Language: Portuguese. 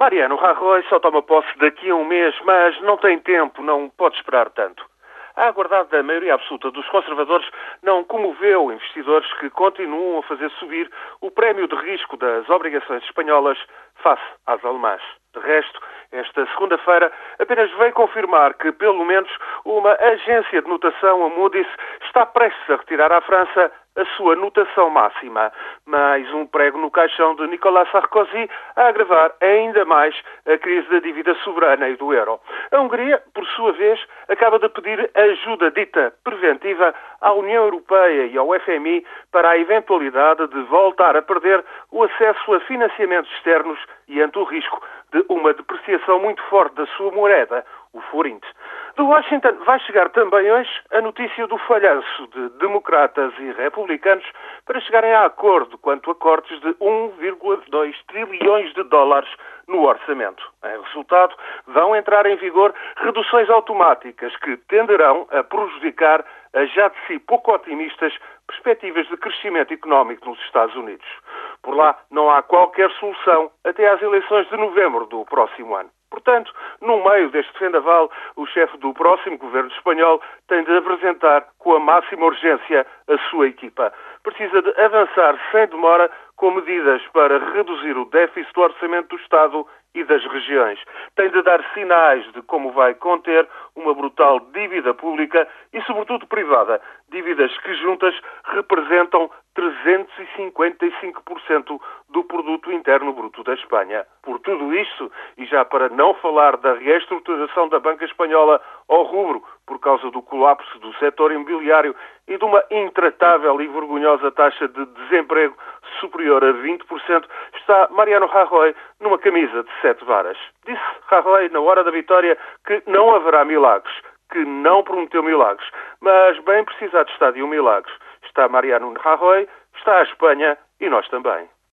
Mariano Rajoy só toma posse daqui a um mês, mas não tem tempo, não pode esperar tanto. A aguardada da maioria absoluta dos conservadores não comoveu investidores que continuam a fazer subir o prémio de risco das obrigações espanholas face às alemãs. De resto, esta segunda-feira apenas veio confirmar que, pelo menos, uma agência de notação, a Moody's, está prestes a retirar à França a sua notação máxima. Mais um prego no caixão de Nicolas Sarkozy a agravar ainda mais a crise da dívida soberana e do euro. A Hungria, por sua vez, acaba de pedir ajuda dita preventiva à União Europeia e ao FMI para a eventualidade de voltar a perder o acesso a financiamentos externos e ante o risco de uma depreciação muito forte da sua moeda, o forint. De Washington vai chegar também hoje a notícia do falhanço de democratas e republicanos para chegarem a acordo quanto a cortes de 1,2 trilhões de dólares no orçamento. Em resultado, vão entrar em vigor reduções automáticas que tenderão a prejudicar as já de si pouco otimistas perspectivas de crescimento económico nos Estados Unidos. Por lá, não há qualquer solução até às eleições de novembro do próximo ano. Portanto, no meio deste vendaval, o chefe do próximo governo espanhol tem de apresentar com a máxima urgência a sua equipa. Precisa de avançar sem demora com medidas para reduzir o déficit do orçamento do Estado e das regiões. Tem de dar sinais de como vai conter uma brutal dívida pública e, sobretudo, privada. Dívidas que juntas representam 355% do produto interno bruto da Espanha. Por tudo isto, e já para não falar da reestruturação da banca espanhola ao rubro por causa do colapso do setor imobiliário e de uma intratável e vergonhosa taxa de desemprego superior a 20%, está Mariano Rajoy numa camisa de sete varas. Disse Rajoy, na hora da vitória, que não haverá milagres, que não prometeu milagres, mas bem precisado está de um milagre. Está Mariano Rajoy, está a Espanha e nós também.